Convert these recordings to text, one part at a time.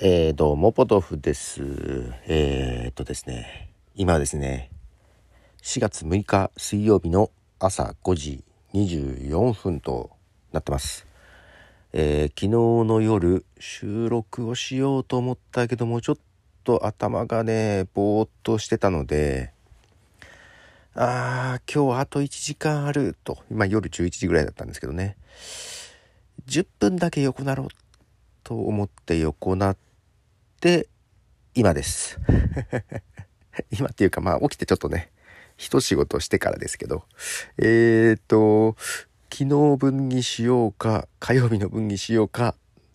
えー、どうも、ポトフです。えー、っとですね、今ですね、4月6日水曜日の朝5時24分となってます。えー、昨日の夜、収録をしようと思ったけども、ちょっと頭がね、ぼーっとしてたので、あー、今日あと1時間あると、今夜11時ぐらいだったんですけどね、10分だけ横なろうと思って横なって今です。今っていうかまあ起きてちょっとね一仕事してからですけど。えー、っと昨日分にしようか火曜日の分にしようか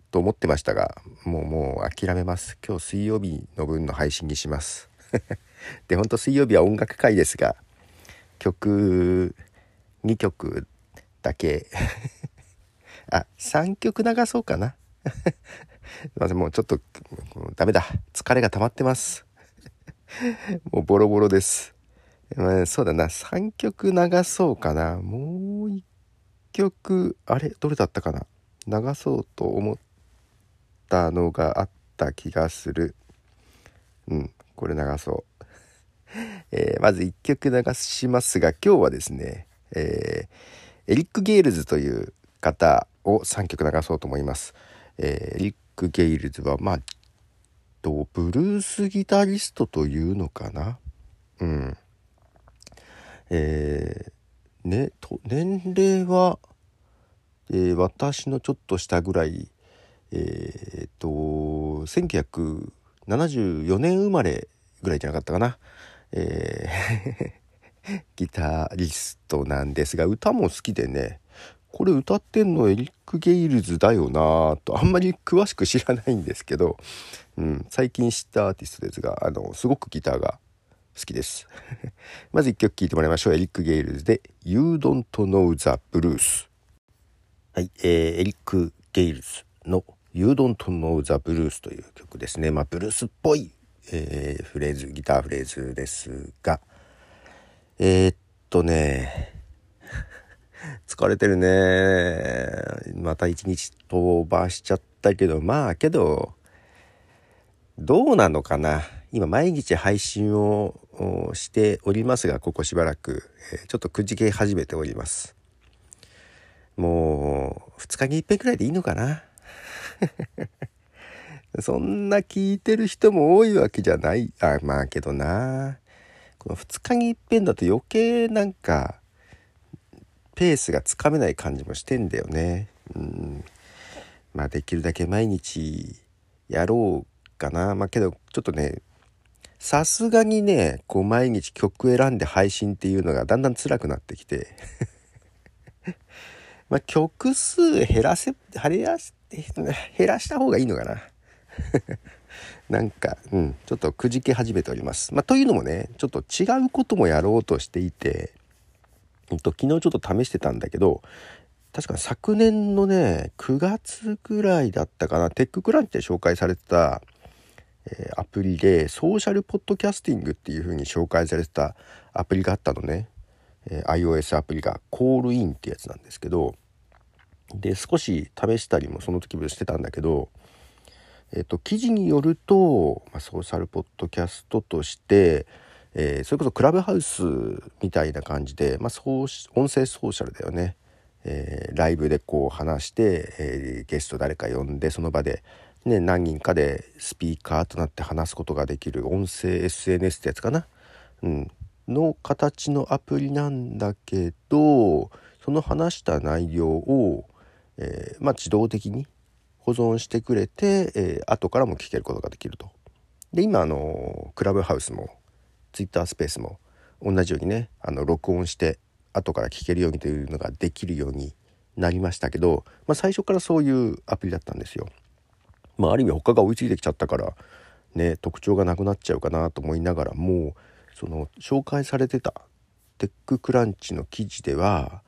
と思ってましたがもうもう諦めます。今日水曜日の分の配信にします。でほんと水曜日は音楽会ですが曲2曲だけ。あ3曲流そうかな。すいません、もうちょっと、ダメだ。疲れが溜まってます。もうボロボロです。まあ、そうだな、3曲流そうかな。もう1曲、あれ？どれだったかな？流そうと思ったのがあった気がする。うん、これ流そう。えー、まず1曲流しますが、今日はですね、えー、エリック・ゲールズという方を3曲流そうと思います。えー、リク・ゲイルズはまあとブルースギタリストというのかな？うん。えー、ねと年齢は、えー、私のちょっと下ぐらいえー、っと1974年生まれぐらいじゃなかったかな？えー ギタリストなんですが歌も好きでね。これ歌ってんのエリック・ゲイルズだよなとあんまり詳しく知らないんですけど、うん、最近知ったアーティストですがあのすごくギターが好きです。まず1曲聴いてもらいましょう。エリック・ゲイルズで「You Don't Know the Blues」はい、えー、エリック・ゲイルズの「You Don't Know the Blues」という曲ですね。まあブルースっぽい、えー、フレーズギターフレーズですがえー、っとね疲れてるね。また一日飛ばしちゃったけど、まあけど、どうなのかな。今毎日配信をしておりますが、ここしばらく、ちょっとくじけ始めております。もう、2日に1遍くらいでいいのかな。そんな聞いてる人も多いわけじゃない。あ、まあけどな。この2日に1遍だと余計なんか、ペースがつかめない感じもしてんだよね。うん。まあできるだけ毎日やろうかな。まあけどちょっとね、さすがにね、こう毎日曲選んで配信っていうのがだんだん辛くなってきて まあ曲数減らせ、減らし、減らした方がいいのかな なんか、うん、ちょっとくじけ始めております。まあ、というのもね、ちょっと違うこともやろうとしていて、えっと、昨日ちょっと試してたんだけど、確か昨年のね、9月ぐらいだったかな、テッククランチで紹介されてた、えー、アプリで、ソーシャルポッドキャスティングっていう風に紹介されてたアプリがあったのね。えー、iOS アプリが、コールインってやつなんですけど、で、少し試したりもその時もしてたんだけど、えっ、と、記事によると、まあ、ソーシャルポッドキャストとして、えー、それこそクラブハウスみたいな感じで、まあ、音声ソーシャルだよね、えー、ライブでこう話して、えー、ゲスト誰か呼んでその場で、ね、何人かでスピーカーとなって話すことができる音声 SNS ってやつかな、うん、の形のアプリなんだけどその話した内容を、えまあ、自動的に保存してくれて、えー、後からも聞けることができると。で今あのクラブハウスもツイッタースペースも同じようにねあの録音して後から聞けるようにというのができるようになりましたけど、まあ、最初からそういうアプリだったんですよ。まあ、ある意味他が追いついてきちゃったからね特徴がなくなっちゃうかなと思いながらもその紹介されてたテッククランチの記事では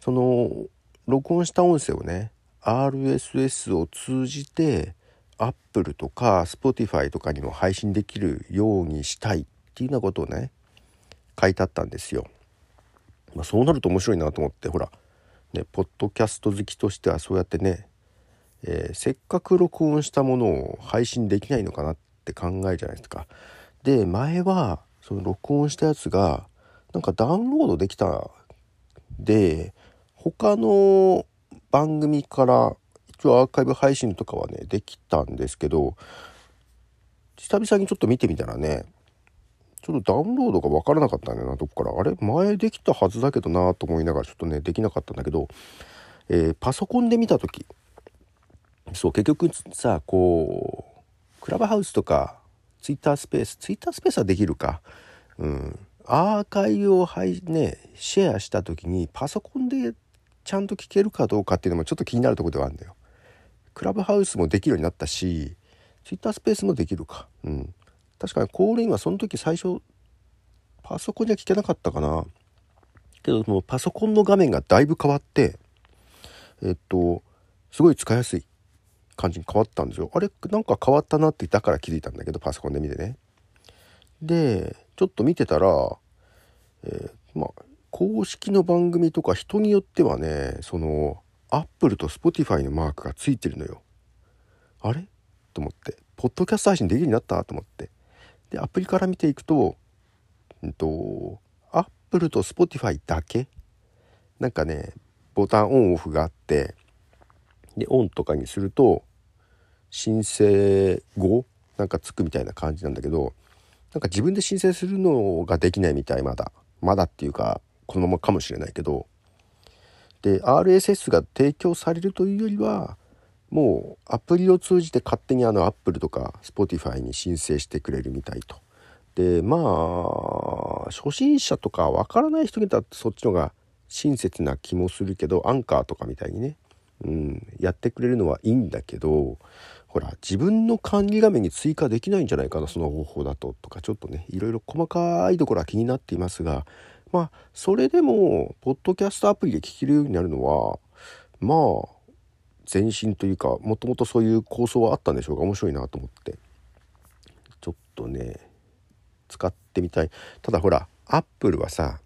その録音した音声をね RSS を通じて Apple とか Spotify とかにも配信できるようにしたいっていうようなことをね書いてあったんですよ。まあ、そうなると面白いなと思ってほらねポッドキャスト好きとしてはそうやってねえー、せっかく録音したものを配信できないのかなって考えじゃないですか。で前はその録音したやつがなんかダウンロードできたで他の番組から一応アーカイブ配信とかはねできたんですけど久々にちょっと見てみたらねちょっとダウンロードが分からなかったんだよなどこからあれ？前できたはずだけどなと思いながらちょっとねできなかったんだけど、えー、パソコンで見た時そう結局さこうクラブハウスとかツイッタースペースツイッタースペースはできるかうんアーカイブをはいねシェアした時にパソコンでちゃんと聞けるかどうかっていうのもちょっと気になるとこではあるんだよ。クラブハウスもできるようになったしツイッタースペースもできるか。うん。確かにコールインはその時最初パソコンじゃ聞けなかったかな。けどもうパソコンの画面がだいぶ変わってえっとすごい使いやすい感じに変わったんですよ。あれなんか変わったなってだから気づいたんだけどパソコンで見てね。でちょっと見てたら、えー、まあ公式の番組とか人によってはねそのアップルと Spotify のマークがついてるのよ。あれ？と思ってポッドキャスト配信できるようになった？と思ってでアプリから見ていくとうんとアップルと Spotify だけ？なんかねボタンオンオフがあってでオンとかにすると申請後なんかつくみたいな感じなんだけどなんか自分で申請するのができないみたいまだ。まだっていうかこのままかもしれないけど。で RSS が提供されるというよりはもうアプリを通じて勝手にあの Apple とか Spotify に申請してくれるみたいと。でまあ初心者とかわからない人にだってそっちのが親切な気もするけどアンカーとかみたいにね、うん、やってくれるのはいいんだけどほら自分の管理画面に追加できないんじゃないかなその方法だととかちょっとねいろいろ細かいところは気になっていますがまあそれでもポッドキャストアプリで聞けるようになるのはまあ前進というかもともとそういう構想はあったんでしょうか面白いなと思って。ちょっとね使ってみたい。ただほらアップルはさ、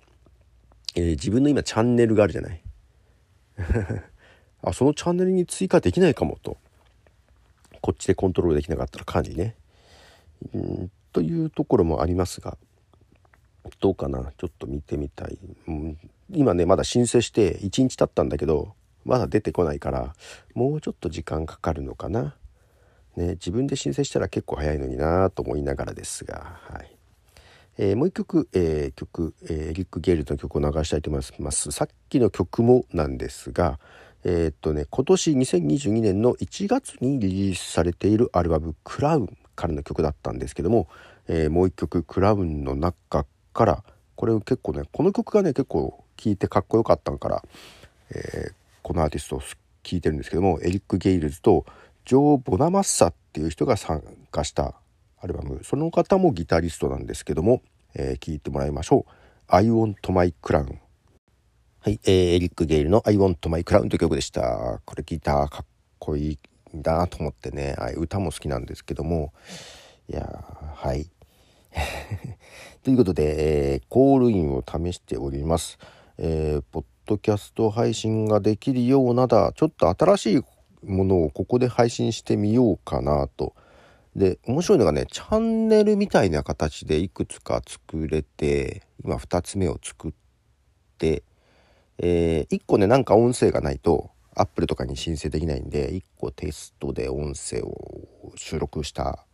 えー、自分の今チャンネルがあるじゃない？あそのチャンネルに追加できないかもと。こっちでコントロールできなかったらかなりね。うんというところもありますがどうかな？ちょっと見てみたい、うん、今ねまだ申請して1日経ったんだけどまだ出てこないからもうちょっと時間かかるのかな。ね、自分で申請したら結構早いのになと思いながらですが、はいえー、もう一曲、えー、曲、えー、リック・ゲールの曲を流したいと思いますさっきの曲もなんですがえー、っとね今年2022年の1月にリリースされているアルバム「クラウン」からの曲だったんですけども、えもう一曲「クラウン」の中からこれ結構ねこの曲がね結構聴いてかっこよかったから、えこのアーティストを聴いてるんですけどもエリック・ゲイルズとジョー・ボナマッサっていう人が参加したアルバム。その方もギタリストなんですけども、えー、聞いてもらいましょう「I Want My Crown」はい、えー、エリック・ゲイルの「I Want My Crown」という曲でした。これギターかっこいいんだなと思ってね。歌も好きなんですけども。いやはい。ということで、えー、コールインを試しております、えー、ポドキャスト配信ができるようなだ。ちょっと新しいものをここで配信してみようかなと。で面白いのがねチャンネルみたいな形でいくつか作れて今2つ目を作って、えー、1個ねなんか音声がないとアップルとかに申請できないんで1個テストで音声を収録した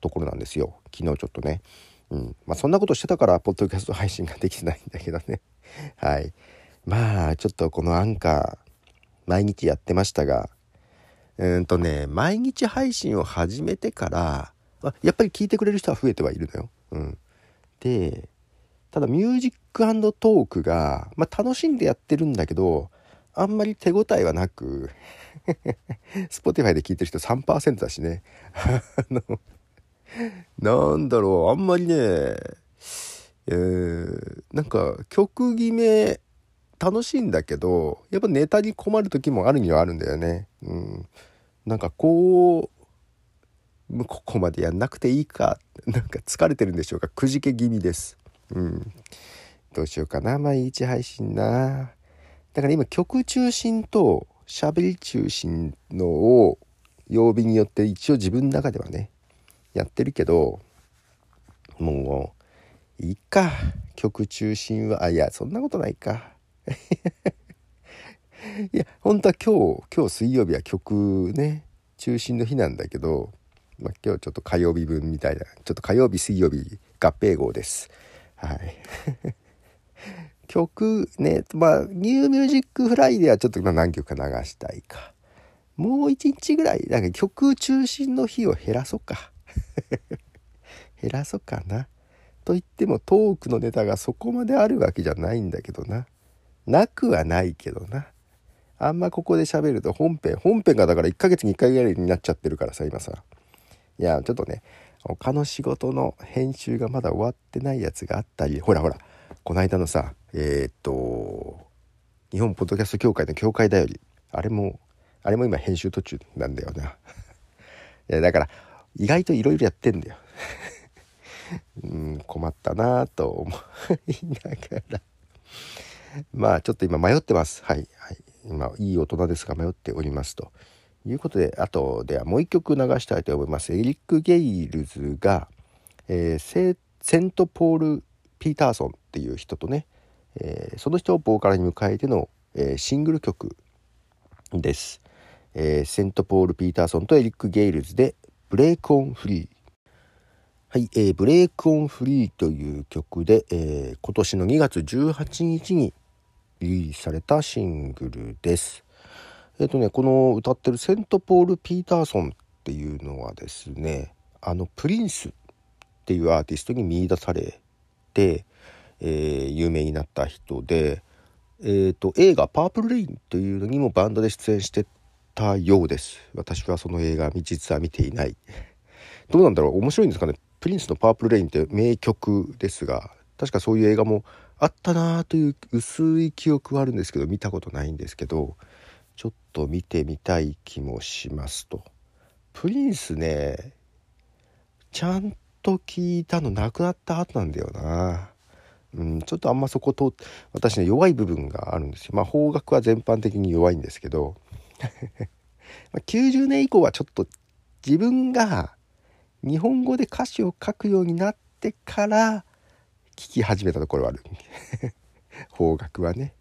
ところなんですよ。昨日ちょっとね。うん。まあ、そんなことしてたからポッドキャスト配信ができてないんだけどね。はい。まあちょっとこのアンカー毎日やってましたがうんとね毎日配信を始めてからやっぱり聞いてくれる人は増えてはいるのよ。うん、でただミュージックトークが、まあ、楽しんでやってるんだけどあんまり手応えはなく Spotify で聞いてる人3%だしね あのなんだろうあんまりねえー、なんか曲決め楽しいんだけどやっぱネタに困る時もあるにはあるんだよね。うん、なんかこうここまでやんなくていいか。なんか疲れてるんでしょうか。くじけ気味です。うん、どうしようかな。毎日配信な。だから今曲中心と喋り中心のを曜日によって一応自分の中ではねやってるけどもういいか。曲中心はあいやそんなことないか。いや本当は今日今日水曜日は曲ね中心の日なんだけど、まあ、今日ちょっと火曜日分みたいなちょっと火曜日水曜日合併号です。はい。曲ねまあ New Music Friday はちょっと何曲か流したいか。もう一日ぐらいなんか曲中心の日を減らそうか。減らそうかな。と言ってもトークのネタがそこまであるわけじゃないんだけどな。なくはないけどな。あんまここで喋ると本編本編がだから1ヶ月に1回ぐらいになっちゃってるからさ今さ。いやちょっとね他の仕事の編集がまだ終わってないやつがあったりほらほらこの間のさえー、っと日本ポッドキャスト協会の協会だよりあれもあれも今編集途中なんだよな。いやだから意外といろいろやってんだよ。うん困ったなと思いながら。まあちょっと今迷ってます。はい、はい、今いい大人ですが迷っておりますと。いうことであとではもう一曲流したいと思います。エリック・ゲイルズが、えー、セントポール・ピーターソンっていう人とね、えー、その人をボーカルに迎えての、えー、シングル曲です、えセントポール・ピーターソンとエリック・ゲイルズで「Break On Free」はい、えー、 Break On Free という曲で、えー、今年の2月18日にリリースされたシングルです。えっ、ー、とね、この歌ってるセントポール・ピーターソンっていうのはですね、あのプリンスっていうアーティストに見出されて、えー、有名になった人で、えーと、映画「パープル・レイン」というのにもバンドで出演してたようです。私はその映画実は見ていない。どうなんだろう？面白いんですかね？プリンスの「パープルレイン」って名曲ですが確かそういう映画もあったなという薄い記憶はあるんですけど見たことないんですけどちょっと見てみたい気もしますと。プリンスねちゃんと聞いたの亡くなった後なんだよな。うん、ちょっとあんまそこと私ね弱い部分があるんですよ。まあ方角は全般的に弱いんですけど 90年以降はちょっと自分が日本語で歌詞を書くようになってから聞き始めたところはある。方角はね。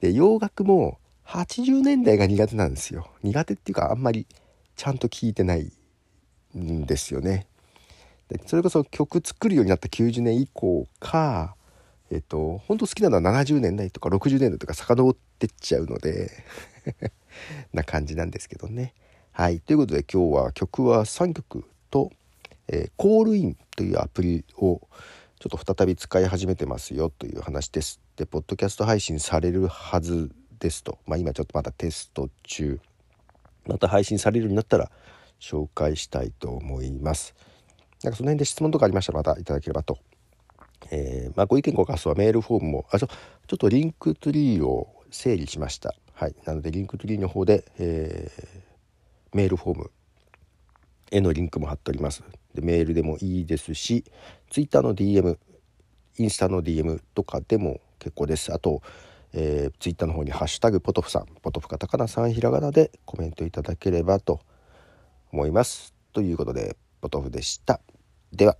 で洋楽も80年代が苦手なんですよ。苦手っていうかあんまりちゃんと聞いてないんですよね。でそれこそ曲作るようになった90年以降かえっと本当好きなのは70年代とか60年代とか遡ってっちゃうので な感じなんですけどね。はい。ということで今日は曲は3曲とえー、コールインというアプリをちょっと再び使い始めてますよという話です。で、ポッドキャスト配信されるはずですと。まあ今ちょっとまだテスト中。また配信されるようになったら紹介したいと思います。なんかその辺で質問とかありましたらまたいただければと。えー、まあ、ご意見ご感想はメールフォームも、あ、ちょちょっとリンクツリーを整理しました。はい。なのでリンクツリーの方で、えー、メールフォームへのリンクも貼っております。でメールでもいいですし Twitter の DM インスタの DM とかでも結構です。あと、えー、Twitter の方に「ハッシュタグポトフさん」ポトフカタカナさんひらがなでコメントいただければと思います。ということでポトフでした。では。